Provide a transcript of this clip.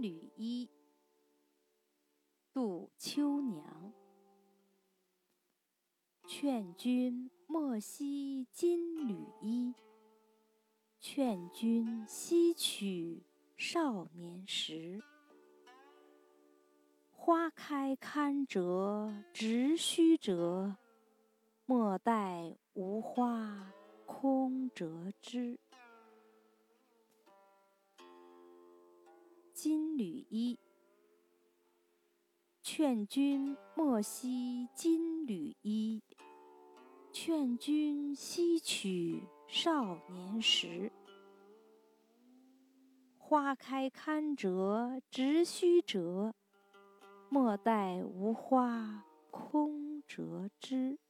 缕衣，杜秋娘。劝君莫惜金缕衣，劝君惜取少年时。花开堪折直须折，莫待无花空折枝。金缕衣，劝君莫惜金缕衣，劝君惜取少年时。花开堪折直须折，莫待无花空折枝。